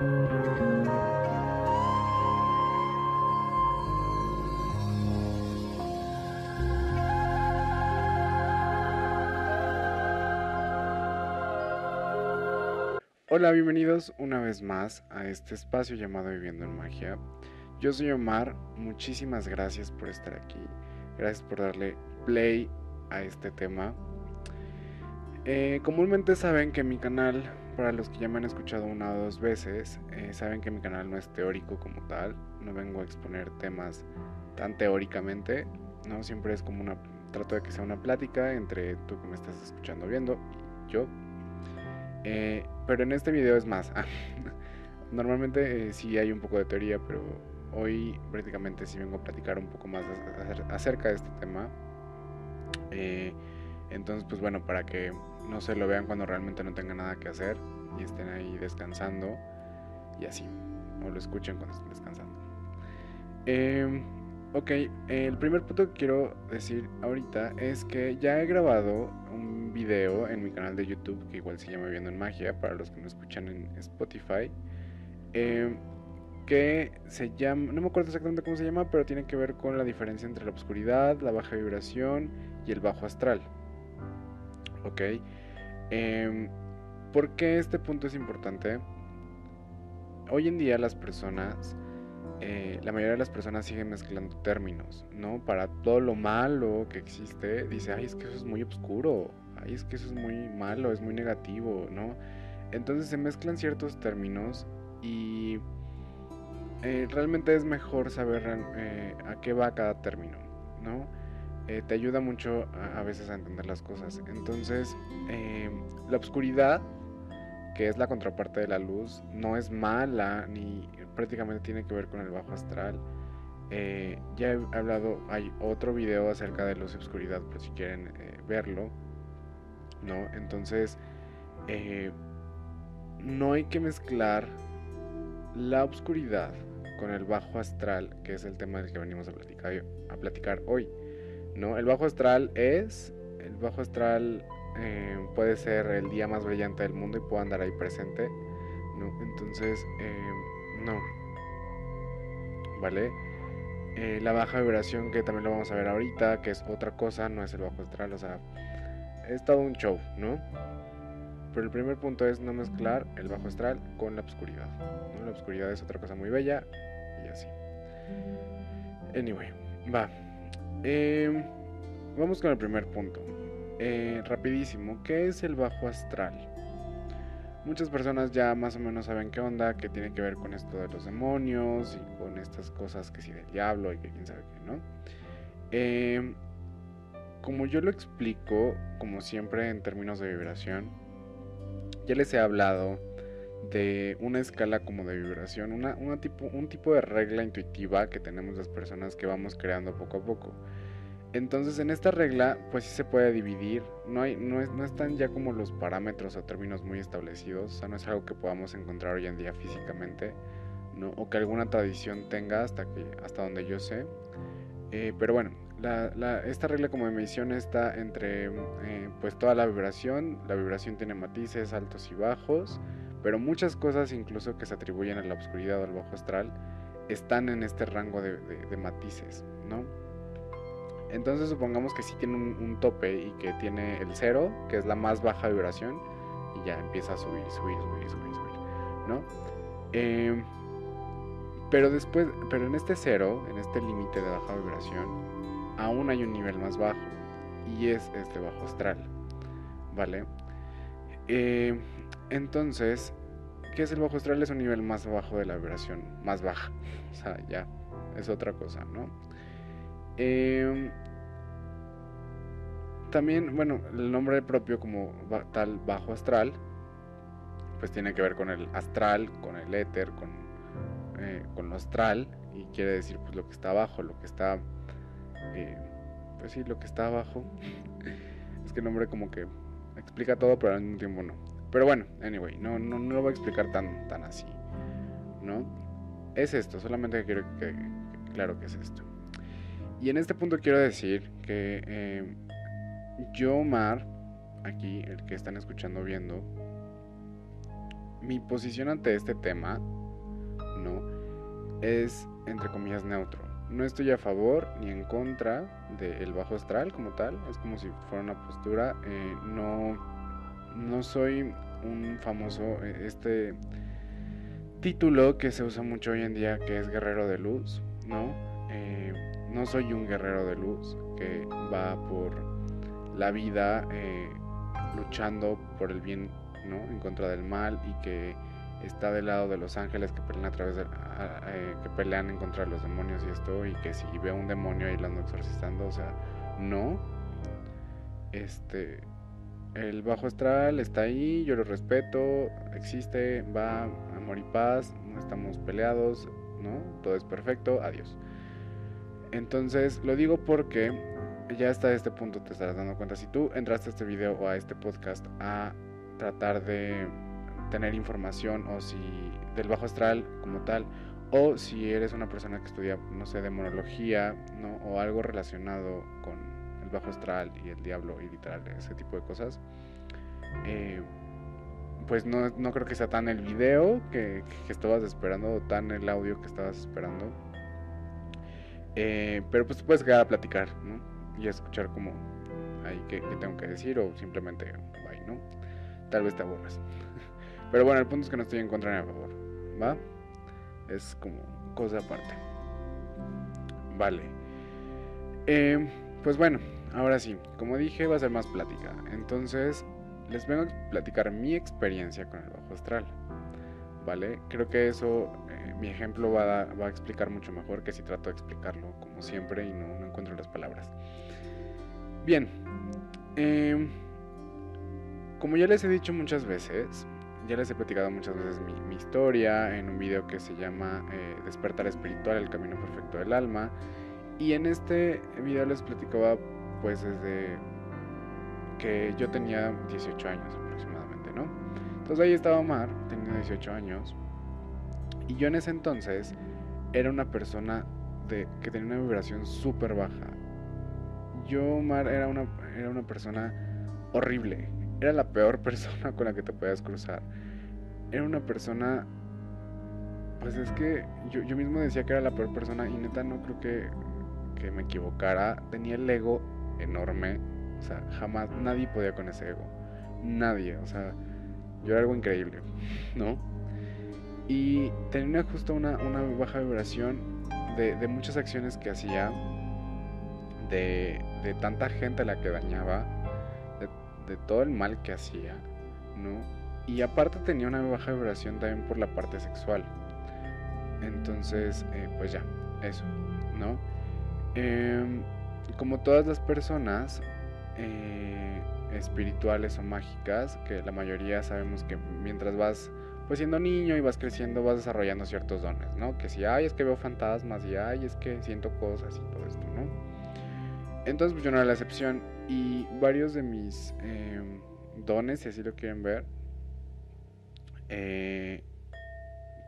Hola, bienvenidos una vez más a este espacio llamado Viviendo en Magia. Yo soy Omar, muchísimas gracias por estar aquí, gracias por darle play a este tema. Eh, comúnmente saben que mi canal, para los que ya me han escuchado una o dos veces, eh, saben que mi canal no es teórico como tal, no vengo a exponer temas tan teóricamente, no siempre es como una, trato de que sea una plática entre tú que me estás escuchando viendo y yo eh, pero en este video es más. Normalmente eh, sí hay un poco de teoría, pero hoy prácticamente sí vengo a platicar un poco más acerca de este tema. Entonces, pues bueno, para que no se lo vean cuando realmente no tengan nada que hacer y estén ahí descansando y así, o lo escuchen cuando estén descansando. Em, ok, el primer punto que quiero decir ahorita es que ya he grabado un video en mi canal de YouTube que igual se llama Viendo en Magia para los que no escuchan en Spotify. Em, que se llama, no me acuerdo exactamente cómo se llama, pero tiene que ver con la diferencia entre la oscuridad, la baja vibración y el bajo astral. Ok. Eh, ¿Por qué este punto es importante? Hoy en día las personas, eh, la mayoría de las personas siguen mezclando términos, ¿no? Para todo lo malo que existe, dice, ay, es que eso es muy oscuro, ay, es que eso es muy malo, es muy negativo, ¿no? Entonces se mezclan ciertos términos y eh, realmente es mejor saber eh, a qué va cada término, ¿no? Eh, te ayuda mucho a, veces a entender las cosas. Entonces, la oscuridad, que es la contraparte de la luz, no es mala ni prácticamente tiene que ver con el bajo astral. ya he hablado, hay otro video acerca de luz y oscuridad, por si quieren verlo. ¿no? Entonces, eh, no hay que mezclar la oscuridad con el bajo astral, que es el tema del que venimos a platicar hoy, ¿no? El bajo astral es, el bajo astral eh, puede ser el día más brillante del mundo y puede andar ahí presente, ¿no? Entonces, eh, no, ¿vale? la baja vibración, que también lo vamos a ver ahorita, que es otra cosa, no es el bajo astral, o sea, es todo un show, ¿no? Pero el primer punto es no mezclar el bajo astral con la oscuridad. La oscuridad es otra cosa muy bella y así. Anyway, va. Em, vamos con el primer punto. Eh, rapidísimo, ¿qué es el bajo astral? Muchas personas ya más o menos saben qué onda, que tiene que ver con esto de los demonios y con estas cosas que si del diablo y que quién sabe qué, ¿no? Eh, como yo lo explico, como siempre en términos de vibración, ya les he hablado de una escala como de vibración, una, tipo, un tipo de regla intuitiva que tenemos las personas que vamos creando poco a poco. Entonces en esta regla pues sí se puede dividir, no, hay, no, es, no están ya como los parámetros o términos muy establecidos, o sea, no es algo que podamos encontrar hoy en día físicamente, ¿no? o que alguna tradición tenga hasta, que, hasta donde yo sé. Eh, pero bueno, esta regla como emisión está entre eh, pues toda la vibración. La vibración tiene matices altos y bajos, pero muchas cosas incluso que se atribuyen a la oscuridad o al bajo astral están en este rango de, matices, ¿no? Entonces supongamos que sí tiene un, tope y que tiene el cero, que es la más baja vibración, y ya empieza a subir, subir, subir, subir, subir, ¿no? Eh, pero después, pero en este cero, en este límite de baja vibración, aún hay un nivel más bajo y es este bajo astral, ¿vale? Eh, entonces, ¿qué es el bajo astral? Es un nivel más bajo de la vibración, más baja, o sea, ya, es otra cosa, ¿no? Eh, también, bueno, el nombre propio como tal bajo astral, pues tiene que ver con el astral, con el éter, con, eh, con lo astral, y quiere decir pues lo que está abajo, lo que está eh, pues sí, lo que está abajo. es que el nombre como que explica todo, pero al mismo tiempo no. Pero bueno, anyway, no, no, no lo voy a explicar tan, tan así, ¿no? Es esto, solamente quiero que, claro que es esto. Y en este punto quiero decir que eh, yo, Omar, aquí, el que están escuchando, viendo, mi posición ante este tema, ¿no? Es, entre comillas, neutro. No estoy a favor ni en contra del bajo astral como tal, es como si fuera una postura. Eh, no, no soy un famoso, eh, este título que se usa mucho hoy en día que es guerrero de luz, ¿no? Eh, no soy un guerrero de luz que va por la vida luchando por el bien en contra del mal y que está del lado de los ángeles que pelean a través de eh, que pelean en contra de los demonios y esto y que si ve un demonio ahí lo ando o sea, no. Este el bajo astral está ahí, yo lo respeto, existe, va amor y paz, no estamos peleados, ¿no? Todo es perfecto, adiós. Entonces, lo digo porque ya hasta este punto te estarás dando cuenta si tú entraste a este video o a este podcast a tratar de tener información o si del bajo astral como tal o si eres una persona que estudia no sé demonología no o algo relacionado con el bajo astral y el diablo y literal ese tipo de cosas eh, pues no, no, creo que sea tan el video que, estabas esperando o tan el audio que estabas esperando eh, pero pues puedes quedar a platicar ¿no? y a escuchar como ahí que, que tengo que decir o simplemente bye ¿no? tal vez te aburras. Pero bueno, el punto es que no estoy en contra ni a favor. ¿Va? Es como cosa aparte. Vale. Eh, pues bueno, ahora sí, como dije, va a ser más plática. Entonces, les vengo a platicar mi experiencia con el bajo astral. ¿Vale? Creo que eso, eh, mi ejemplo va a, explicar mucho mejor que si trato de explicarlo como siempre y no, encuentro las palabras. Bien. Eh, como ya les he dicho muchas veces, ya les he platicado muchas veces mi, historia en un video que se llama eh, Despertar Espiritual, el Camino Perfecto del Alma. Y en este video les platicaba pues desde que yo tenía 18 años aproximadamente, ¿no? Entonces ahí estaba Omar, tenía 18 años. Y yo en ese entonces era una persona de, que tenía una vibración súper baja. Yo, Omar, era una, era una persona horrible era la peor persona con la que te podías cruzar. Era una persona, pues es que yo, yo mismo decía que era la peor persona y neta no creo que, que me equivocara. Tenía el ego enorme, o sea, jamás, nadie podía con ese ego. Nadie, o sea, yo era algo increíble, ¿no? Y tenía justo una, una baja vibración de, de, muchas acciones que hacía, de, de tanta gente a la que dañaba de todo el mal que hacía, ¿no? Y aparte tenía una baja vibración también por la parte sexual. Entonces, eh, pues ya, eso, ¿no? Como todas las personas eh, espirituales o mágicas, que la mayoría sabemos que mientras vas pues siendo niño y vas creciendo vas desarrollando ciertos dones, ¿no? Que si, ay, es que veo fantasmas y, ay, es que siento cosas y todo esto, ¿no? Entonces, pues yo no era la excepción y varios de mis em, dones, si así lo quieren ver, eh,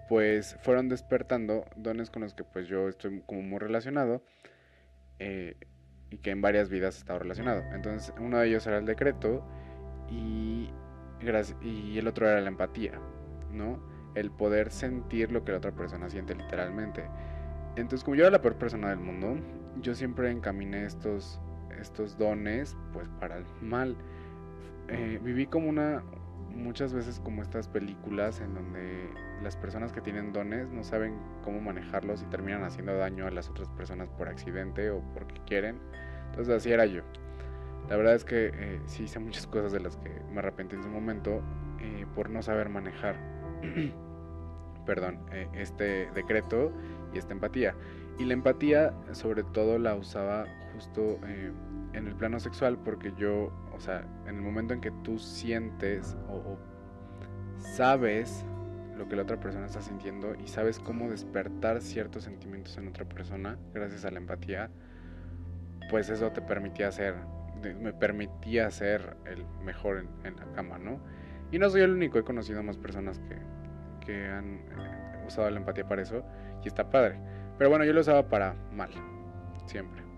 pues fueron despertando dones con los que pues yo estoy como muy relacionado eh, y que en varias vidas he estado relacionado. Entonces uno de ellos era el decreto y, y el otro era la empatía, ¿no? El poder sentir lo que la otra persona siente literalmente. Entonces como yo era la peor persona del mundo, yo siempre encaminé estos estos dones pues para el mal. Eh, viví como una, muchas veces como estas películas en donde las personas que tienen dones no saben cómo manejarlos y terminan haciendo daño a las otras personas por accidente o porque quieren. Entonces así era yo. La verdad es que eh, sí hice muchas cosas de las que me arrepentí en su momento eh, por no saber manejar, perdón, este decreto y esta empatía. Y la empatía sobre todo la usaba justo en el plano sexual porque yo, o sea, en el momento en que tú sientes o, sabes lo que la otra persona está sintiendo y sabes cómo despertar ciertos sentimientos en otra persona gracias a la empatía, pues eso te permitía ser, me permitía ser el mejor en, la cama, ¿no? Y no soy el único, he conocido más personas que, que han eh, usado la empatía para eso y está padre. Pero bueno, yo lo usaba para mal, siempre.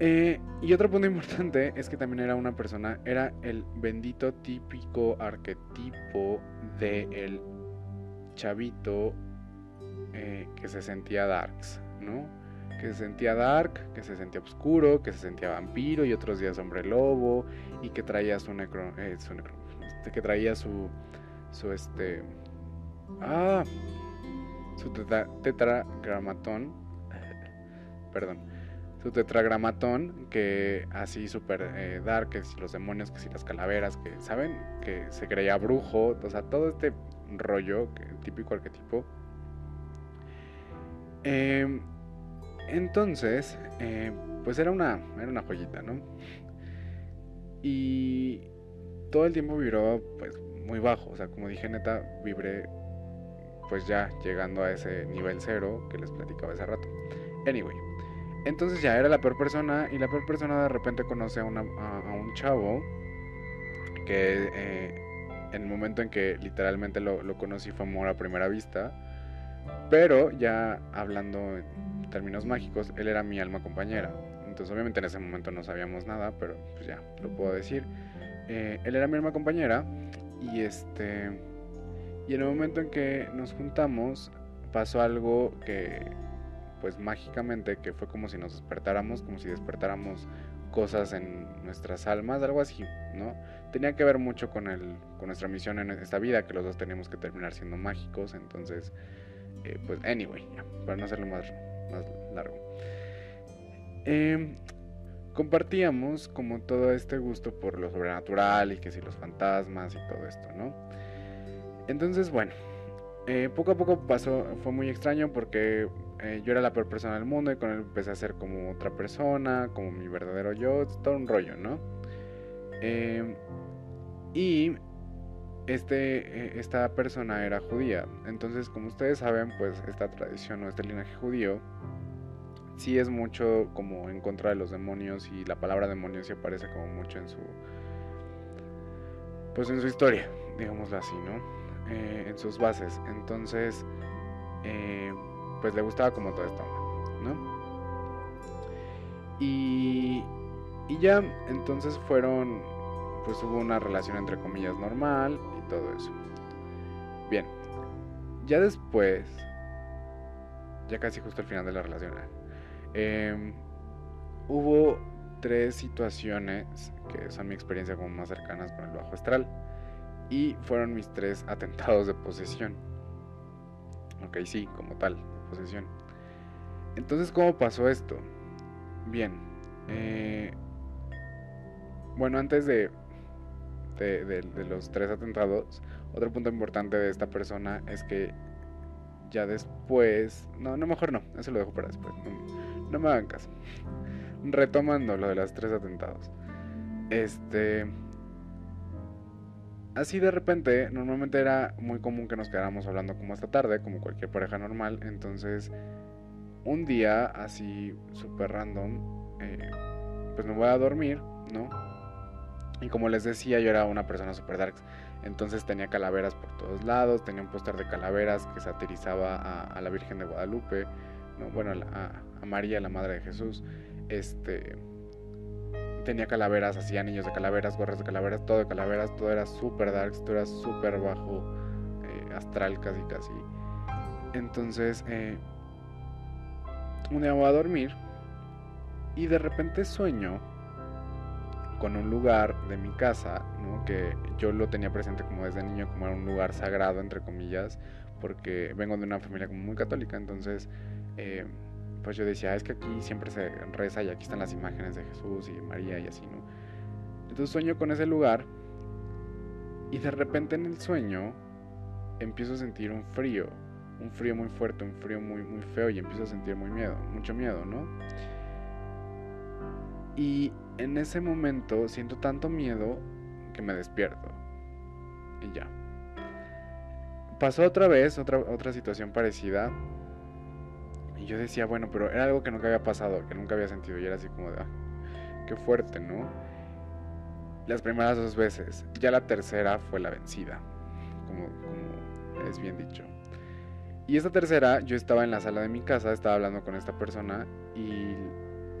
Eh, y otro punto importante es que también era una persona, era el bendito típico arquetipo de el chavito eh, que se sentía darks, ¿no? Que se sentía dark, que se sentía oscuro, que se sentía vampiro y otros días hombre lobo y que traía su necro, eh, su necro este, que traía su, su este, ah, su tetragramatón, perdón, su tetragramatón, que así super eh, dark, que si los demonios, que si las calaveras, que saben, que se creía brujo, o sea, todo este rollo, que, típico arquetipo. Em, entonces, eh, pues era una, era una joyita, ¿no? Y todo el tiempo vibró pues muy bajo, o sea, como dije neta, vibré pues ya llegando a ese nivel cero que les platicaba hace rato. Anyway, entonces ya era la peor persona y la peor persona de repente conoce a, un chavo que eh, en el momento en que literalmente lo, lo, conocí fue amor a primera vista, pero ya hablando en términos mágicos, él era mi alma compañera. Entonces obviamente en ese momento no sabíamos nada, pero pues ya, lo puedo decir. Eh, él era mi alma compañera y este... Y en el momento en que nos juntamos pasó algo que pues mágicamente que fue como si nos despertáramos, como si despertáramos cosas en nuestras almas, algo así, ¿no? Tenía que ver mucho con, el, con nuestra misión en esta vida, que los dos teníamos que terminar siendo mágicos, entonces, eh, pues, anyway, para no hacerlo más, más largo. Eh, compartíamos como todo este gusto por lo sobrenatural y que si los fantasmas y todo esto, ¿no? Entonces, bueno, eh, poco a poco pasó, fue muy extraño porque eh, yo era la peor persona del mundo y con él empecé a ser como otra persona, como mi verdadero yo, todo un rollo, ¿no? Eh, y este, esta persona era judía, entonces como ustedes saben, pues esta tradición o este linaje judío sí es mucho como en contra de los demonios y la palabra demonio sí aparece como mucho en su pues en su historia digámoslo así no eh, en sus bases. Entonces eh, pues le gustaba como todo esto no y y ya entonces fueron pues hubo una relación entre comillas normal y todo eso. Bien ya después ya casi justo al final de la relación Em, hubo tres situaciones que son mi experiencia como más cercanas con el bajo astral y fueron mis tres atentados de posesión. Ok, sí, como tal, de posesión. Entonces, ¿cómo pasó esto? Bien. Eh, bueno, antes de, de, los tres atentados, otro punto importante de esta persona es que ya después... No, no, mejor no, eso lo dejo para después. No me hagan caso. Retomando lo de los tres atentados. Este. Así de repente, normalmente era muy común que nos quedáramos hablando como esta tarde, como cualquier pareja normal. Entonces, un día así súper random, eh, pues me voy a dormir, ¿no? Y como les decía, yo era una persona super darks. Entonces tenía calaveras por todos lados, tenía un póster de calaveras que satirizaba a, la Virgen de Guadalupe, ¿no? bueno, a, a María, la madre de Jesús, este tenía calaveras, hacía anillos de calaveras, gorras de calaveras, todo de calaveras, todo era super dark, todo era súper bajo, eh, astral casi casi. Entonces, eh, un día voy a dormir y de repente sueño con un lugar de mi casa, ¿no? que yo lo tenía presente como desde niño, como era un lugar sagrado, entre comillas, porque vengo de una familia como muy católica, entonces... Eh, pues yo decía, es que aquí siempre se reza y aquí están las imágenes de Jesús y María y así, ¿no? Entonces sueño con ese lugar y de repente en el sueño empiezo a sentir un frío, un frío muy fuerte, un frío muy, muy feo y empiezo a sentir muy miedo, mucho miedo, ¿no? Y en ese momento siento tanto miedo que me despierto. Y ya. Pasó otra vez, otra, otra situación parecida y yo decía, bueno, pero era algo que nunca había pasado, que nunca había sentido. Y era así como de, ah, qué fuerte, ¿no? Las primeras dos veces. Ya la tercera fue la vencida, como, como es bien dicho. Y esta tercera, yo estaba en la sala de mi casa, estaba hablando con esta persona y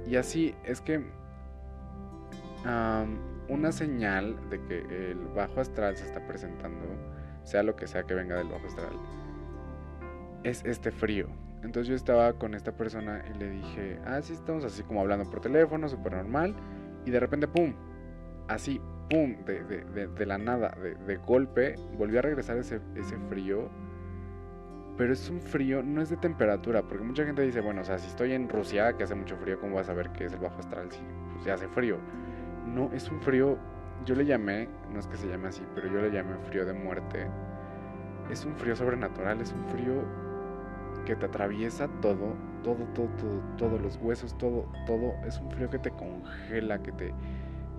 Y así es que una señal de que el bajo astral se está presentando, sea lo que sea que venga del bajo astral, es este frío. Entonces yo estaba con esta persona y le dije, ah, sí, estamos así como hablando por teléfono, súper normal. Y de repente, ¡pum! Así, ¡pum! De, la nada, de, golpe, volvió a regresar ese, ese frío. Pero es un frío, no es de temperatura, porque mucha gente dice, bueno, o sea, si estoy en Rusia, que hace mucho frío, ¿cómo vas a ver qué es el bajo astral si pues, hace frío? No, es un frío, yo le llamé, no es que se llame así, pero yo le llamé frío de muerte. Es un frío sobrenatural, es un frío que te atraviesa todo, todo, todo, todo, todos los huesos, todo, todo. Es un frío que te congela, que te,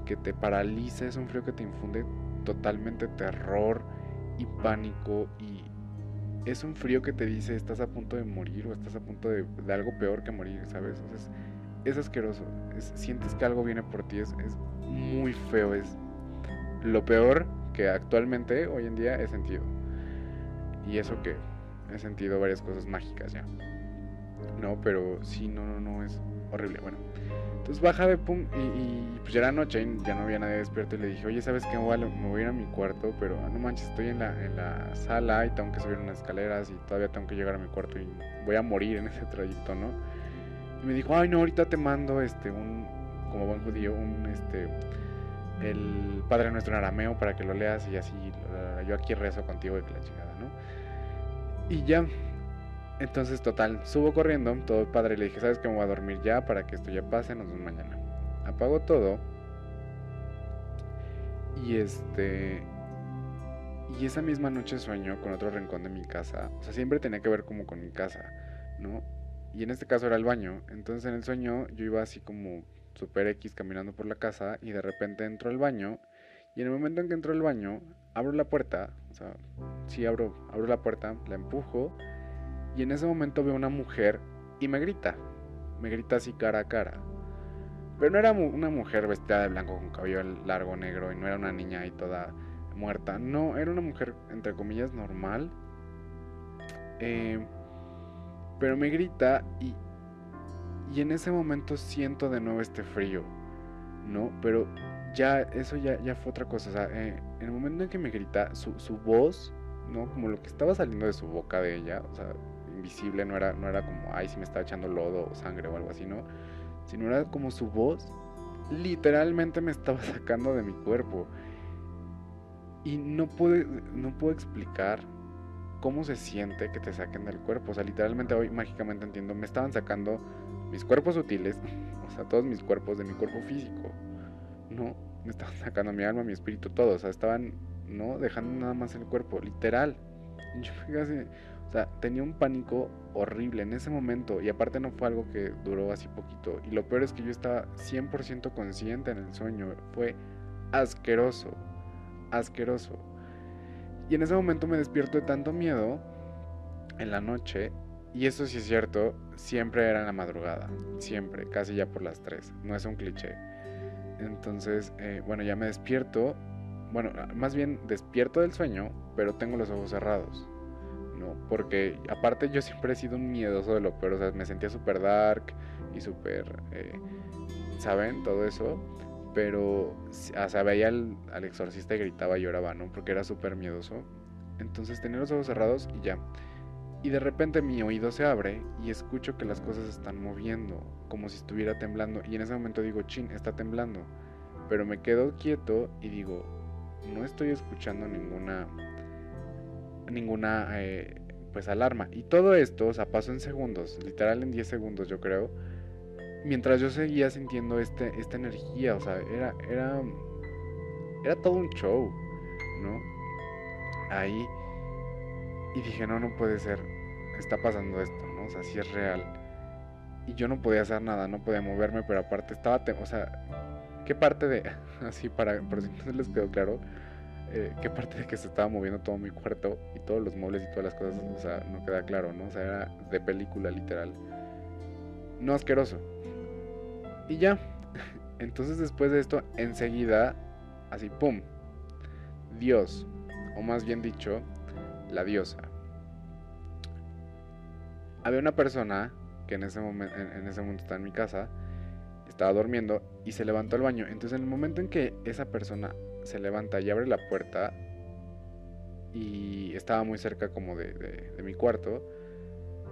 que te paraliza, es un frío que te infunde totalmente terror y pánico y es un frío que te dice estás a punto de morir o estás a punto de, algo peor que morir, ¿sabes? es, asqueroso, sientes que algo viene por ti, es, es muy feo, es lo peor que actualmente hoy en día he sentido. Y eso que he sentido varias cosas mágicas ya. No, pero sí, no, no, no, es horrible. Bueno, entonces baja de pum y, pues ya era noche y ya no había nadie despierto y le dije, oye, ¿sabes qué? Me voy a, ir a mi cuarto, pero ah, no manches, estoy en la, en la sala y tengo que subir unas escaleras y todavía tengo que llegar a mi cuarto y voy a morir en ese trayecto, ¿no? Y me dijo, ay, no, ahorita te mando este, un, como buen judío, un, este, el Padre Nuestro en arameo para que lo leas y así, yo aquí rezo contigo y que la chingada, ¿no? Y ya, entonces total, subo corriendo, todo padre, le dije, ¿sabes que me voy a dormir ya para que esto ya pase? Nos vemos mañana. Apago todo. Y este... Y esa misma noche sueño con otro rincón de mi casa. O sea, siempre tenía que ver como con mi casa, ¿no? Y en este caso era el baño. Entonces en el sueño yo iba así como super X caminando por la casa y de repente entro al baño. Y en el momento en que entro al baño, abro la puerta, o sea, sí abro, abro la puerta, la empujo y en ese momento veo una mujer y me grita, me grita así cara a cara. Pero no era una mujer vestida de blanco con cabello largo negro y no era una niña ahí toda muerta, no, era una mujer entre comillas normal. Eh, pero me grita y, y en ese momento siento de nuevo este frío, ¿no? Pero ya, eso ya, ya fue otra cosa. O sea, eh, en el momento en que me grita, su, su voz, ¿no? Como lo que estaba saliendo de su boca de ella, o sea, invisible, no era, no era como, ay, si me estaba echando lodo o sangre o algo así, ¿no? Sino era como su voz, literalmente me estaba sacando de mi cuerpo. Y no puedo, no puedo explicar cómo se siente que te saquen del cuerpo. O sea, literalmente hoy mágicamente entiendo, me estaban sacando mis cuerpos sutiles, o sea, todos mis cuerpos de mi cuerpo físico. No, me estaban sacando mi alma, mi espíritu, todo. O sea, estaban, no, dejando nada más el cuerpo, literal. Yo me o sea, tenía un pánico horrible en ese momento y aparte no fue algo que duró así poquito. Y lo peor es que yo estaba 100% consciente en el sueño. Fue asqueroso, asqueroso. Y en ese momento me despierto de tanto miedo en la noche. Y eso sí es cierto, siempre era en la madrugada. Siempre, casi ya por las 3. No es un cliché. Entonces, eh, bueno, ya me despierto. Bueno, más bien despierto del sueño, pero tengo los ojos cerrados. ¿no? Porque aparte yo siempre he sido un miedoso de lo peor, o sea, me sentía súper dark y súper, eh, ¿saben? Todo eso. Pero, o sea, veía al, al exorcista y gritaba y lloraba, ¿no? Porque era súper miedoso. Entonces tenía los ojos cerrados y ya. Y de repente mi oído se abre y escucho que las cosas están moviendo, como si estuviera temblando. Y en ese momento digo, chin, está temblando. Pero me quedo quieto y digo, no estoy escuchando ninguna ninguna eh, pues alarma. Y todo esto, o sea, pasó en segundos, literal en 10 segundos yo creo. Mientras yo seguía sintiendo este, esta energía, o sea, era, era, era todo un show, ¿no? Ahí. Y dije, no, no puede ser, está pasando esto, ¿no? O sea, si es real. Y yo no podía hacer nada, no podía moverme, pero aparte estaba, o sea, ¿qué parte de, así para, por si no les quedó claro, eh, qué parte de que se estaba moviendo todo mi cuarto y todos los muebles y todas las cosas, o sea, no queda claro, ¿no? O sea, era de película literal. No asqueroso. Y ya. Entonces después de esto, enseguida, así, ¡pum! Dios, o más bien dicho, la diosa. Había una persona que en ese momento, en ese momento está en mi casa estaba durmiendo y se levantó al baño. Entonces en el momento en que esa persona se levanta y abre la puerta y estaba muy cerca como de, de mi cuarto,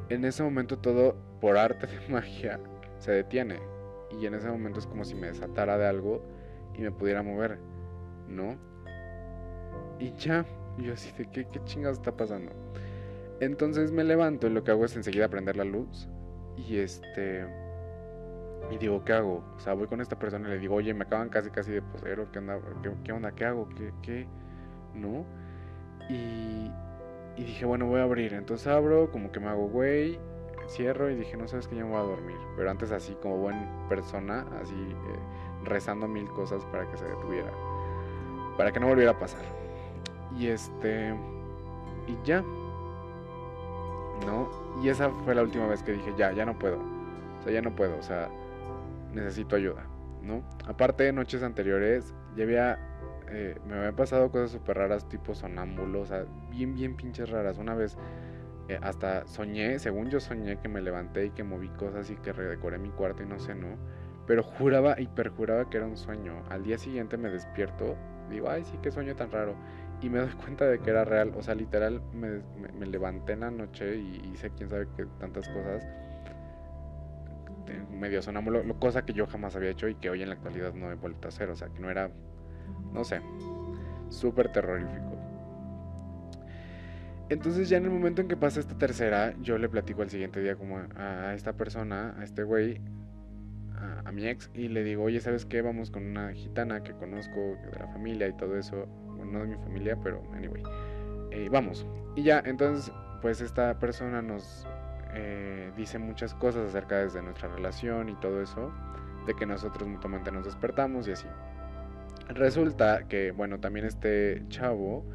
en ese momento todo, por arte de magia, se detiene. Y en ese momento es como si me desatara de algo y me pudiera mover, ¿no? Y ya, yo así de, ¿qué, qué chingados está pasando? Entonces me levanto y lo que hago es enseguida prender la luz. Y este... Y digo, ¿qué hago? O sea, voy con esta persona y le digo, oye, me acaban casi casi de poseer, ¿qué onda? ¿Qué, onda? ¿Qué hago? ¿Qué? ¿Qué? ¿No? Y, y dije, bueno, voy a abrir. Entonces abro, como que me hago güey, cierro y dije, no sabes que yo me voy a dormir. Pero antes así, como buena persona, así eh, rezando mil cosas para que se detuviera. Para que no volviera a pasar. Y este... Y ya. ¿No? Y esa fue la última vez que dije, ya, ya no puedo. O sea, ya no puedo. O sea, necesito ayuda. ¿No? Aparte, noches anteriores, había eh, me habían pasado cosas súper raras, tipo sonámbulos, o sea, bien, bien pinches raras. Una vez eh, hasta soñé, según yo soñé que me levanté y que moví cosas y que redecoré mi cuarto y no sé, ¿no? Pero juraba y perjuraba que era un sueño. Al día siguiente me despierto, digo, ay, sí, qué sueño tan raro. Y me doy cuenta de que era real, o sea, literal, me, levanté en la noche y hice quién sabe qué tantas cosas medio sonámbulo, cosa que yo jamás había hecho y que hoy en la actualidad no he vuelto a hacer, o sea, que no era no sé, súper terrorífico. Entonces ya en el momento en que pasa esta tercera, yo le platico al siguiente día como a, esta persona, a este güey, a, mi ex, y le digo, oye, ¿sabes qué? Vamos con una gitana que conozco de la familia y todo eso. No de mi familia, pero anyway. Eh, vamos. Y ya, entonces, pues esta persona nos eh, dice muchas cosas acerca de nuestra relación y todo eso, de que nosotros mutuamente nos despertamos y así. Resulta que, bueno, también este chavo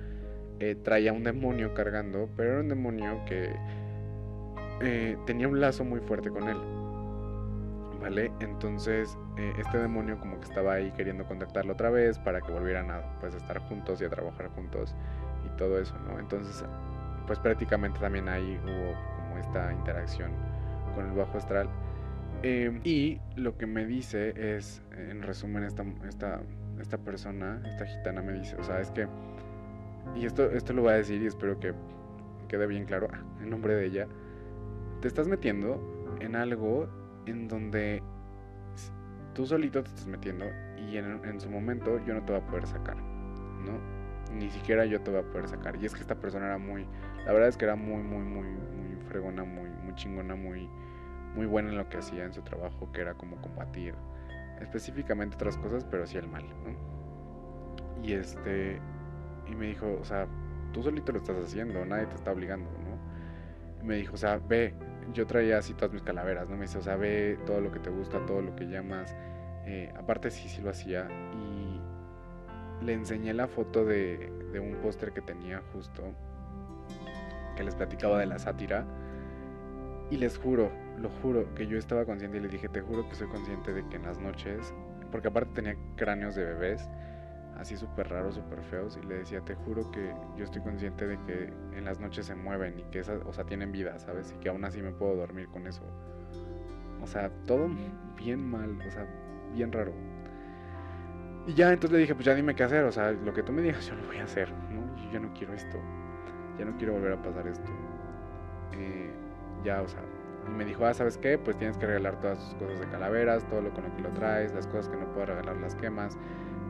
eh, traía un demonio cargando, pero era un demonio que tenía un lazo muy fuerte con él. ¿Vale? Entonces, eh, este demonio como que estaba ahí queriendo contactarlo otra vez para que volvieran a pues, estar juntos y a trabajar juntos y todo eso, ¿no? Entonces, pues prácticamente también ahí hubo como esta interacción con el bajo astral. y lo que me dice es, en resumen, esta, esta esta persona, esta gitana me dice, o sea, es que, y esto, esto lo voy a decir y espero que quede bien claro, en nombre de ella, te estás metiendo en algo en donde tú solito te estás metiendo y en, en, su momento yo no te voy a poder sacar, ¿no? Ni siquiera yo te voy a poder sacar. Y es que esta persona era muy, la verdad es que era muy, muy, muy, muy fregona, muy, muy chingona, muy, muy buena en lo que hacía en su trabajo, que era como combatir específicamente otras cosas, pero sí el mal, ¿no? Y este, y me dijo, o sea, tú solito lo estás haciendo, nadie te está obligando, ¿no? Y me dijo, o sea, ve, yo traía así todas mis calaveras, ¿no? Me dice, o sea, ve todo lo que te gusta, todo lo que llamas. Eh, aparte sí, sí lo hacía. Y le enseñé la foto de, un póster que tenía justo, que les platicaba de la sátira. Y les juro, lo juro, que yo estaba consciente y le dije, te juro que soy consciente de que en las noches, porque aparte tenía cráneos de bebés, así súper raros, súper feos, y le decía, te juro que yo estoy consciente de que en las noches se mueven y que esas, o sea, tienen vida, ¿sabes? Y que aún así me puedo dormir con eso. O sea, todo bien mal, o sea, bien raro. Y ya entonces le dije, pues ya dime qué hacer, o sea, lo que tú me digas yo lo voy a hacer, ¿no? Yo ya no quiero esto, ya no quiero volver a pasar esto. Eh, ya, o sea, y me dijo, ah, ¿sabes qué? Pues tienes que regalar todas tus cosas de calaveras, todo lo con lo que lo traes, las cosas que no puedes regalar las quemas.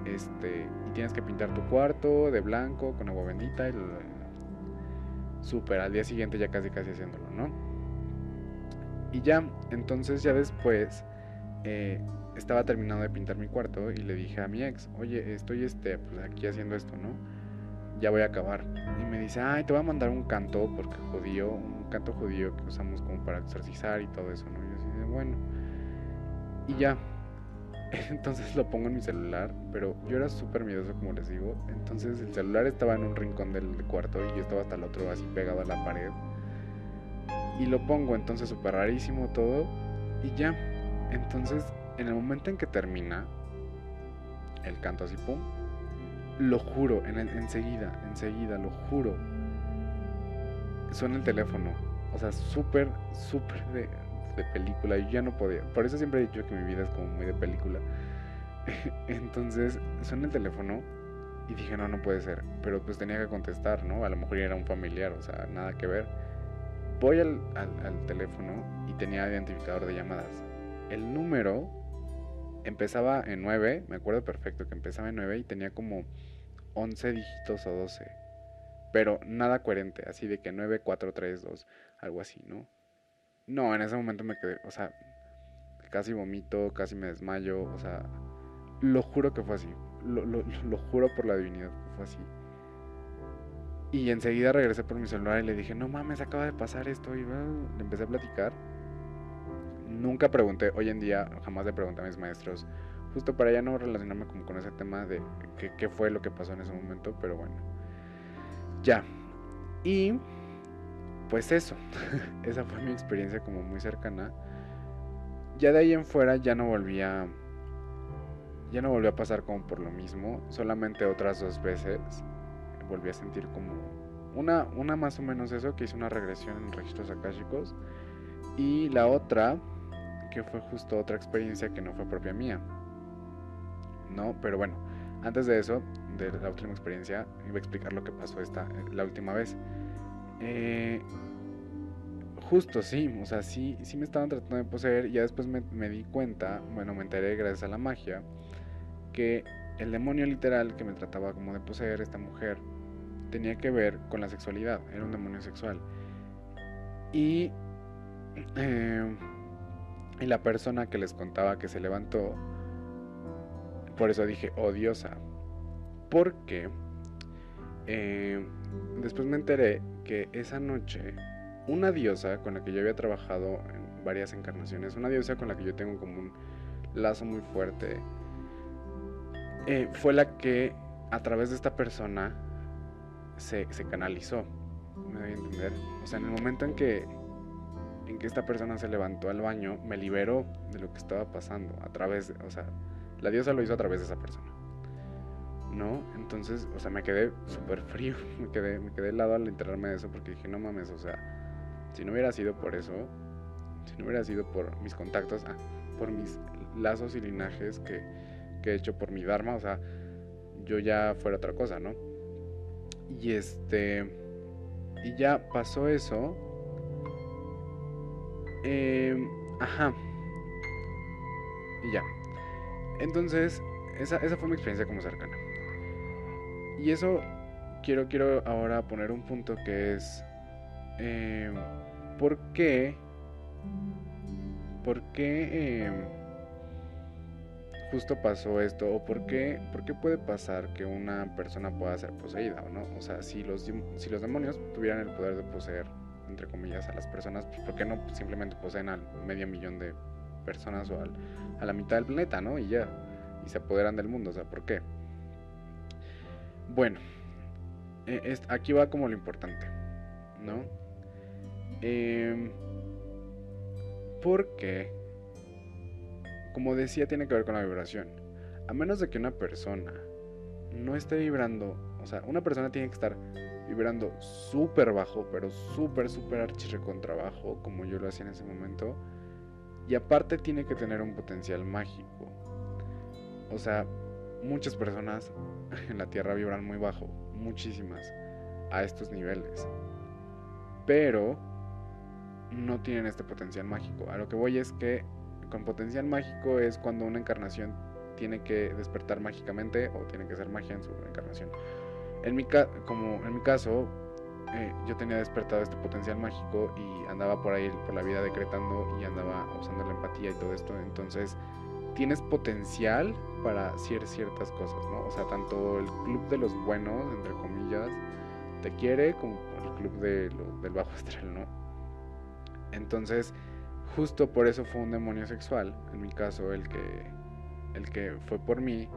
Este, y tienes que pintar tu cuarto de blanco con agua bendita y súper al día siguiente ya casi casi haciéndolo, ¿no? Y ya, entonces ya después eh, estaba terminando de pintar mi cuarto y le dije a mi ex, oye, estoy este, pues aquí haciendo esto, ¿no? Ya voy a acabar. Y me dice, ay, te voy a mandar un canto porque jodió, canto judío que usamos como para exorcizar y todo eso, ¿no? Y yo así bueno. Y ya. Entonces lo pongo en mi celular, pero yo era súper miedoso, como les digo. Entonces el celular estaba en un rincón del cuarto y yo estaba hasta el otro así pegado a la pared. Y lo pongo, entonces súper rarísimo todo. Y ya. Entonces, en el momento en que termina el canto así, pum, lo juro, en enseguida, enseguida, lo juro, suena el teléfono. O sea, súper, súper de de película. Yo ya no podía. Por eso siempre he dicho que mi vida es como muy de película. Entonces suena el teléfono y dije, no, no puede ser. Pero pues tenía que contestar, ¿no? A lo mejor era un familiar, o sea, nada que ver. Voy al, al teléfono y tenía identificador de llamadas. El número empezaba en 9, me acuerdo perfecto que empezaba en 9 y tenía como 11 dígitos o 12. Pero nada coherente, así de que 9, 4, 3, 2, algo así, ¿no? No, en ese momento me quedé, o sea, casi vomito, casi me desmayo, o sea, lo juro que fue así. Lo, lo, lo juro por la divinidad que fue así. Y enseguida regresé por mi celular y le dije, no mames, acaba de pasar esto. Y le empecé a platicar. Nunca pregunté, hoy en día jamás le pregunté a mis maestros, justo para ya no relacionarme como con ese tema de qué fue lo que pasó en ese momento, pero bueno. Ya. Y pues eso, esa fue mi experiencia como muy cercana. Ya de ahí en fuera ya no volvía ya no volví a pasar como por lo mismo, solamente otras dos veces volví a sentir como una, una más o menos eso, que hice una regresión en registros akáshicos, y la otra, que fue justo otra experiencia que no fue propia mía. No, pero bueno, antes de eso, de la última experiencia, iba a explicar lo que pasó esta, la última vez. Eh, justo, sí, o sea, sí, sí me estaban tratando de poseer, ya después me, di cuenta, bueno, me enteré gracias a la magia, que el demonio literal que me trataba como de poseer esta mujer tenía que ver con la sexualidad, era un demonio sexual. Y, eh, y la persona que les contaba que se levantó, por eso dije odiosa, porque eh, después me enteré que esa noche una diosa con la que yo había trabajado en varias encarnaciones, una diosa con la que yo tengo como un lazo muy fuerte, eh, fue la que a través de esta persona se, canalizó. ¿Me voy a entender? O sea, en el momento en que, en que esta persona se levantó al baño, me liberó de lo que estaba pasando. A través, o sea, la diosa lo hizo a través de esa persona. ¿No? Entonces, o sea, me quedé súper frío. Me quedé, me quedé helado al enterarme de eso porque dije, no mames, o sea, si no hubiera sido por eso, si no hubiera sido por mis contactos, ah, por mis lazos y linajes que que he hecho por mi Dharma, o sea, yo ya fuera otra cosa, ¿no? Y este. Y ya pasó eso. Em, ajá. Y ya. Entonces, esa, esa, fue mi experiencia como cercana. Y eso quiero, quiero ahora poner un punto que es. Eh, ¿Por qué? ¿Por qué? Eh, justo pasó esto o por qué, por qué puede pasar que una persona pueda ser poseída o no. O sea, si los, si los demonios tuvieran el poder de poseer, entre comillas, a las personas, pues ¿por qué no simplemente poseen al medio millón de personas o a la mitad del planeta, ¿no? Y ya, y se apoderan del mundo, o sea, ¿por qué? Bueno, e, aquí va como lo importante, ¿no? Eh, porque como decía, tiene que ver con la vibración. A menos de que una persona no esté vibrando, o sea, una persona tiene que estar vibrando súper bajo, pero súper, súper archirrecontra bajo, como yo lo hacía en ese momento. Y aparte tiene que tener un potencial mágico. O sea, muchas personas en la Tierra vibran muy bajo, muchísimas, a estos niveles. Pero no tienen este potencial mágico. A lo que voy es que con potencial mágico es cuando una encarnación tiene que despertar mágicamente o tiene que ser magia en su encarnación. En mi, como en mi caso, eh, yo tenía despertado este potencial mágico y andaba por ahí por la vida decretando y andaba usando la empatía y todo esto. Entonces, tienes potencial para hacer ciertas cosas, ¿no? O sea, tanto el club de los buenos, entre comillas, te quiere como el club de del bajo astral, ¿no? Entonces, justo por eso fue un demonio sexual, en mi caso el que, el que fue por mí,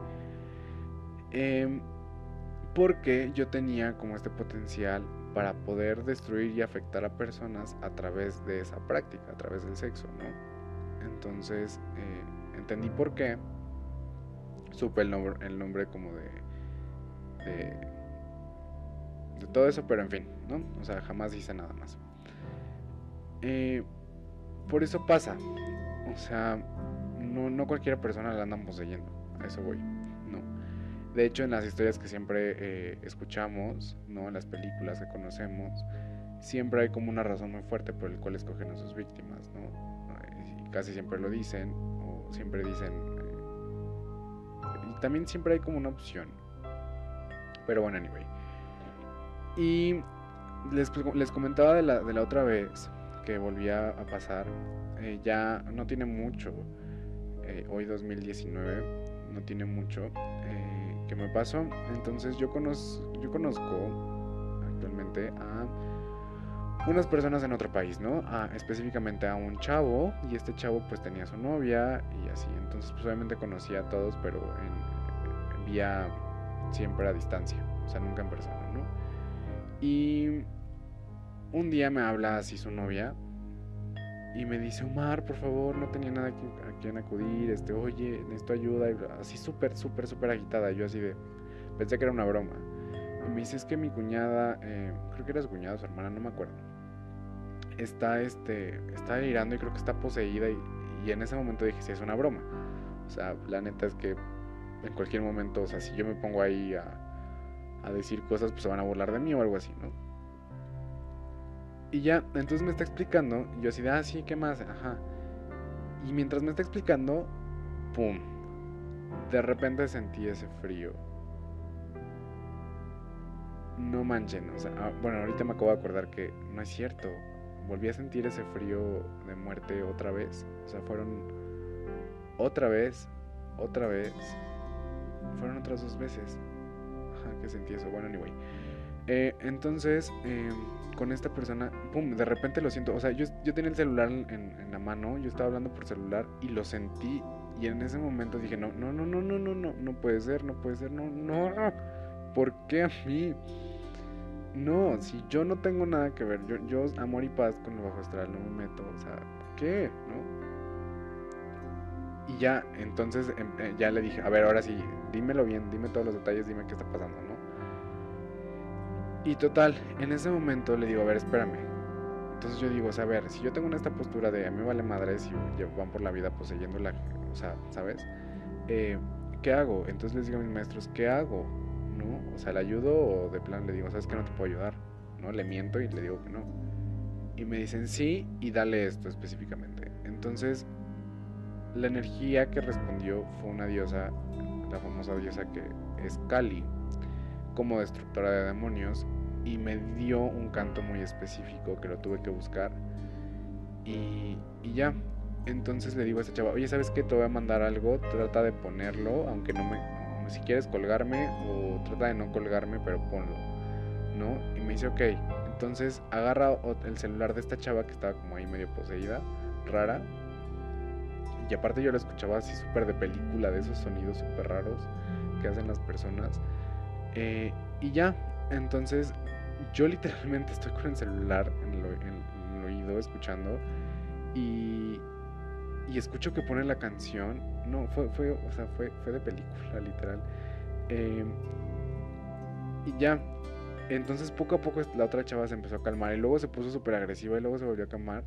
em, porque yo tenía como este potencial para poder destruir y afectar a personas a través de esa práctica, a través del sexo, ¿no? Entonces eh, entendí por qué, supe el nombre, el nombre como de, de, todo eso, pero en fin, ¿no? O sea, jamás hice nada más. Eh, por eso pasa. O sea, no, no cualquier persona la andan poseyendo. A eso voy. No. De hecho, en las historias que siempre eh, escuchamos, ¿no? En las películas que conocemos, siempre hay como una razón muy fuerte por el cual escogen a sus víctimas, ¿no? Y casi siempre lo dicen, siempre dicen. Eh, y también siempre hay como una opción. Pero bueno, anyway. Y les, les comentaba de la, de la otra vez que volvía a pasar. Eh, ya no tiene mucho. Eh, hoy 2019 no tiene mucho eh, que me pasó. Entonces yo, conozco, yo conozco actualmente a unas personas en otro país, ¿no? específicamente a un chavo y este chavo pues tenía su novia y así. Entonces pues obviamente conocía a todos, pero en, vía siempre a distancia, o sea, nunca en persona, ¿no? Y un día me habla así su novia y me dice, Omar, por favor, no tenía nada a quien acudir, este, oye, necesito ayuda, y así súper, súper, súper agitada, yo así de, pensé que era una broma. Y me dice, es que mi cuñada, eh, creo que era su cuñada, su hermana, no me acuerdo, está, este, está delirando y creo que está poseída y, y en ese momento dije, sí, es una broma. O sea, la neta es que en cualquier momento, o sea, si yo me pongo ahí a, a decir cosas, pues se van a burlar de mí o algo así, ¿no? Y ya, entonces me está explicando, y yo así de, ah, sí, ¿qué más? Ajá. Y mientras me está explicando, ¡pum! De repente sentí ese frío. No manchen, o sea, ah, bueno, ahorita me acabo de acordar que no es cierto. Volví a sentir ese frío de muerte otra vez. O sea, fueron otra vez, otra vez. Fueron otras dos veces. Ajá, que sentí eso. Bueno, anyway. Eh, entonces, eh, con esta persona, pum, de repente lo siento. O sea, yo, yo tenía el celular en, la mano, yo estaba hablando por celular y lo sentí. Y en ese momento dije, no, no, no, no, no, no, no, no puede ser, no puede ser, no, no. ¿Por qué a mí? No, si yo no tengo nada que ver, yo, yo amor y paz con lo bajo astral no me meto, o sea, ¿qué? ¿No? Y ya, entonces em, eh, ya le dije, a ver, ahora sí, dímelo bien, dime todos los detalles, dime qué está pasando, ¿no? Y total, en ese momento le digo, a ver, espérame. Entonces yo digo, o a ver, si yo tengo esta postura de a mí vale madres y van por la vida poseyendo la... O sea, ¿sabes? Eh, ¿Qué hago? Entonces les digo a mis maestros, ¿qué hago? O sea, ¿le ayudo o de plan le digo, ¿sabes que no te puedo ayudar? ¿No? Le miento y le digo que no. Y me dicen sí y dale esto específicamente. Entonces, la energía que respondió fue una diosa, la famosa diosa que es Kali, como destructora de demonios y me dio un canto muy específico que lo tuve que buscar. Y, ya. Entonces le digo a esta chava, oye, ¿sabes qué? Te voy a mandar algo, trata de ponerlo, aunque no me... Si quieres colgarme o trata de no colgarme, pero ponlo. ¿No? Y me dice, ok. Entonces agarra el celular de esta chava que estaba como ahí medio poseída, rara. Y aparte yo la escuchaba así súper de película, de esos sonidos súper raros que hacen las personas. Eh, y ya, entonces yo literalmente estoy con el celular en el, oído escuchando y, y, escucho que pone la canción. No, fue, fue, o sea, fue, fue de película, literal. Em, y ya, entonces poco a poco la otra chava se empezó a calmar y luego se puso súper agresiva y luego se volvió a calmar.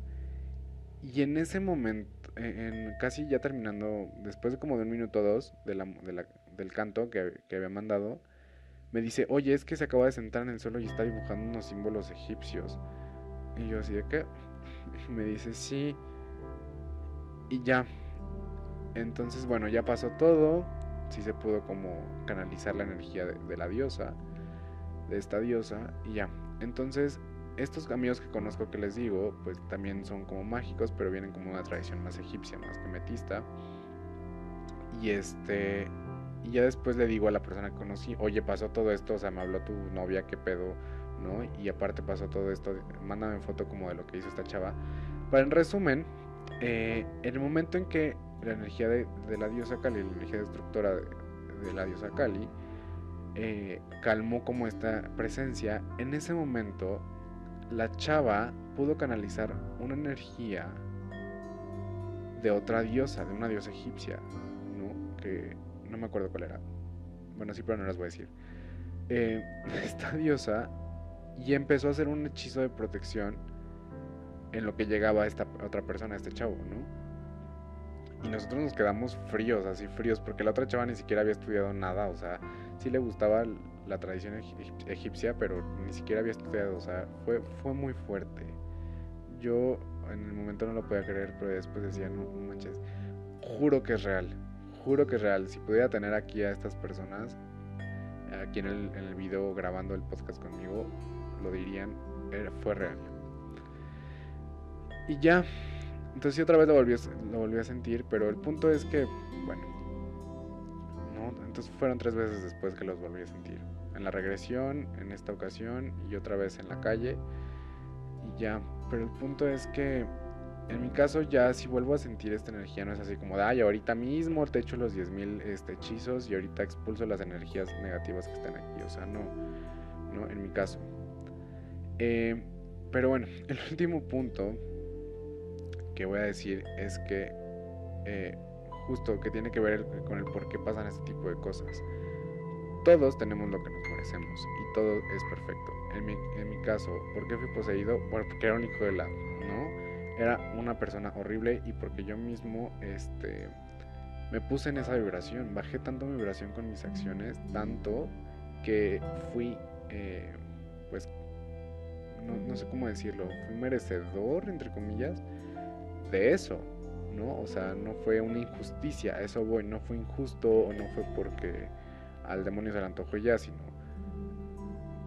Y en ese momento, e, en, casi ya terminando, después de como de un minuto o dos del canto que, que había mandado, me dice, oye, es que se acaba de sentar en el suelo y está dibujando unos símbolos egipcios. Y yo así de qué? me dice, sí. Y ya. Entonces, bueno, ya pasó todo. Sí se pudo como canalizar la energía de, la diosa. De esta diosa. Y ya. Entonces, estos amigos que conozco que les digo, pues también son como mágicos, pero vienen como una tradición más egipcia, más que. Y este, y ya después le digo a la persona que conocí, oye, pasó todo esto, o sea, me habló tu novia, qué pedo, ¿no? Y aparte pasó todo esto, mándame foto como de lo que hizo esta chava. Pero en resumen, eh, en el momento en que la energía de, la diosa Kali, la energía destructora de, la diosa Kali, eh, calmó como esta presencia, en ese momento la chava pudo canalizar una energía de otra diosa, de una diosa egipcia, ¿no? Que no me acuerdo cuál era. Bueno, sí, pero no las voy a decir. Eh, esta diosa y empezó a hacer un hechizo de protección en lo que llegaba esta otra persona, este chavo, ¿no? Y nosotros nos quedamos fríos, así fríos, porque la otra chava ni siquiera había estudiado nada, o sea, sí le gustaba la tradición egipcia, pero ni siquiera había estudiado, o sea, fue, fue muy fuerte. Yo en el momento no lo podía creer, pero después decía, no, manches, juro que es real, juro que es real. Si pudiera tener aquí a estas personas, aquí en el, en el video grabando el podcast conmigo, lo dirían, fue real. Y ya, entonces otra vez lo volví, lo volví a sentir, pero el punto es que, bueno, ¿no? Entonces fueron tres veces después que los volví a sentir. En la regresión, en esta ocasión y otra vez en la calle. Y ya, pero el punto es que en mi caso ya si vuelvo a sentir esta energía no es así como ay, ahorita mismo te echo los 10.000 este, hechizos y ahorita expulso las energías negativas que están aquí. O sea, no, no, en mi caso. Eh, pero bueno, el último punto que voy a decir es que eh, justo que tiene que ver con el por qué pasan este tipo de cosas. Todos tenemos lo que nos merecemos y todo es perfecto. En mi, en mi caso, ¿por qué fui poseído? Bueno, porque era un hijo de la, ¿no? Era una persona horrible y porque yo mismo, este, me puse en esa vibración. Bajé tanto mi vibración con mis acciones, tanto que fui, eh, pues, no, no sé cómo decirlo, fui merecedor, entre comillas, de eso, ¿no? O sea, no fue una injusticia, eso voy, no fue injusto o no fue porque al demonio se le antojó ya, sino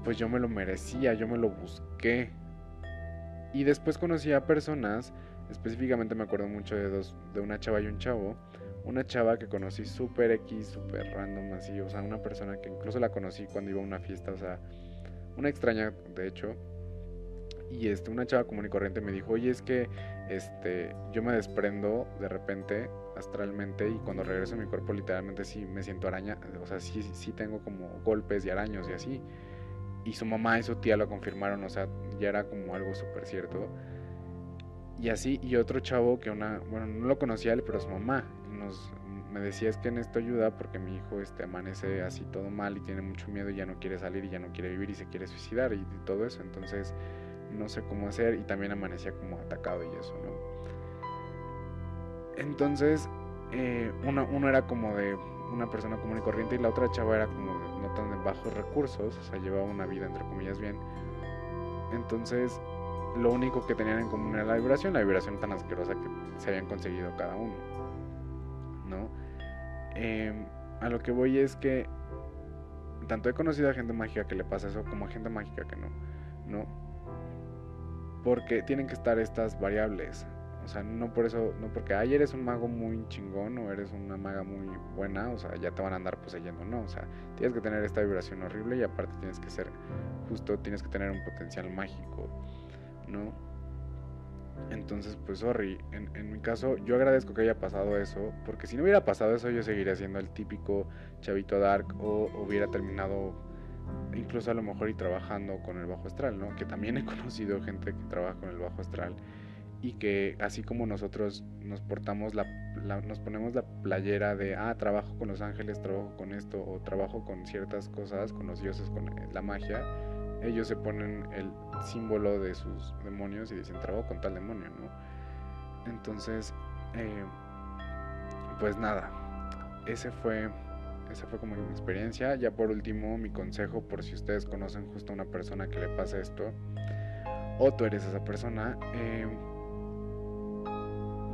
pues yo me lo merecía, yo me lo busqué. Y después conocí a personas, específicamente me acuerdo mucho de dos, de una chava y un chavo, una chava que conocí súper X, súper random así, o sea, una persona que incluso la conocí cuando iba a una fiesta, o sea, una extraña de hecho, y este, una chava común y corriente me dijo, oye, es que este, yo me desprendo de repente astralmente y cuando regreso a mi cuerpo literalmente sí me siento araña, o sea, sí, sí tengo como golpes y araños y así. Y su mamá y su tía lo confirmaron, o sea, ya era como algo súper cierto. Y así, y otro chavo que una, bueno, no lo conocía él, pero su mamá nos, me decía es que en esto ayuda porque mi hijo este, amanece así todo mal y tiene mucho miedo y ya no quiere salir y ya no quiere vivir y se quiere suicidar y todo eso. Entonces, no sé cómo hacer y también amanecía como atacado y eso, ¿no? Entonces, eh, uno, era como de una persona común y corriente y la otra chava era como de, no tan de bajos recursos, o sea, llevaba una vida entre comillas bien. Entonces, lo único que tenían en común era la vibración, la vibración tan asquerosa que se habían conseguido cada uno, ¿no? Em, a lo que voy es que tanto he conocido a gente mágica que le pasa eso como a gente mágica que no, ¿no? Porque tienen que estar estas variables. O sea, no por eso, no porque ay eres un mago muy chingón o eres una maga muy buena, o sea, ya te van a andar poseyendo, no, o sea, tienes que tener esta vibración horrible y aparte tienes que ser justo, tienes que tener un potencial mágico, ¿no? Entonces, pues, sorry, en, en mi caso, yo agradezco que haya pasado eso, porque si no hubiera pasado eso, yo seguiría siendo el típico chavito dark o hubiera terminado incluso a lo mejor y trabajando con el bajo astral, ¿no? Que también he conocido gente que trabaja con el bajo astral y que así como nosotros nos portamos la, nos ponemos la playera de ah trabajo con los ángeles trabajo con esto o trabajo con ciertas cosas con los dioses con la magia ellos se ponen el símbolo de sus demonios y dicen trabajo con tal demonio no entonces eh, pues nada ese fue esa fue como mi experiencia. Ya por último, mi consejo por si ustedes conocen justo a una persona que le pasa esto, o tú eres esa persona, eh,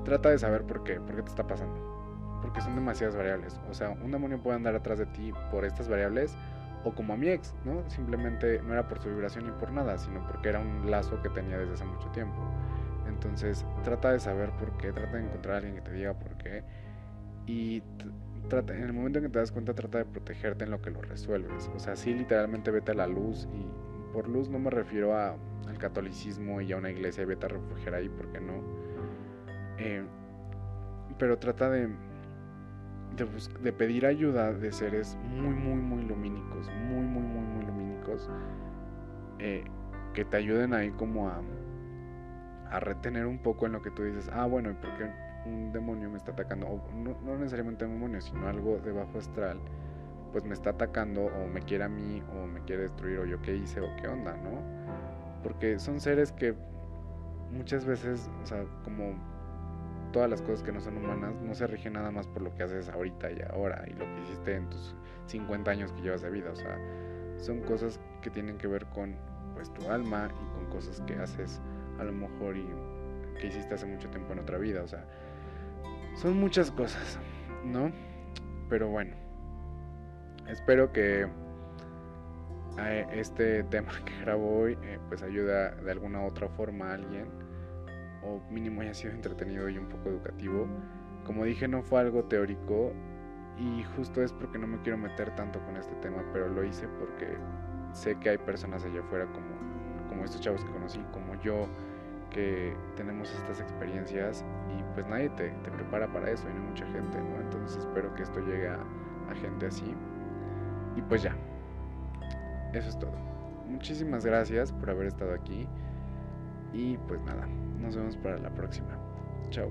trata de saber por qué, por qué te está pasando. Porque son demasiadas variables. O sea, un demonio puede andar atrás de ti por estas variables, o como a mi ex, ¿no? Simplemente no era por su vibración ni por nada, sino porque era un lazo que tenía desde hace mucho tiempo. Entonces, trata de saber por qué, trata de encontrar a alguien que te diga por qué. Y en el momento en que te das cuenta, trata de protegerte en lo que lo resuelves. O sea, sí, literalmente vete a la luz. Y por luz no me refiero a, al catolicismo y a una iglesia y vete a refugiar ahí, porque no. Eh, pero trata de, de, pedir ayuda de seres muy, muy, muy lumínicos. Muy, muy, muy, muy lumínicos. Eh, que te ayuden ahí como a, a retener un poco en lo que tú dices. Ah, bueno, ¿y por qué? Un demonio me está atacando, o no, necesariamente un demonio, sino algo de bajo astral, pues me está atacando o me quiere a mí o me quiere destruir o yo qué hice o qué onda, ¿no? Porque son seres que muchas veces, o sea, como todas las cosas que no son humanas, no se rigen nada más por lo que haces ahorita y ahora y lo que hiciste en tus 50 años que llevas de vida, o sea, son cosas que tienen que ver con pues tu alma y con cosas que haces a lo mejor y que hiciste hace mucho tiempo en otra vida, o sea, son muchas cosas, ¿no? Pero bueno, espero que eh, este tema que grabo hoy eh, pues ayuda de alguna otra forma a alguien o mínimo haya sido entretenido y un poco educativo. Como dije no fue algo teórico y justo es porque no me quiero meter tanto con este tema, pero lo hice porque sé que hay personas allá afuera como, como estos chavos que conocí, como yo, que tenemos estas experiencias y pues nadie te, prepara para eso y no mucha gente, ¿no? Entonces espero que esto llegue a gente así. Y pues ya, eso es todo. Muchísimas gracias por haber estado aquí y pues nada, nos vemos para la próxima. Chao.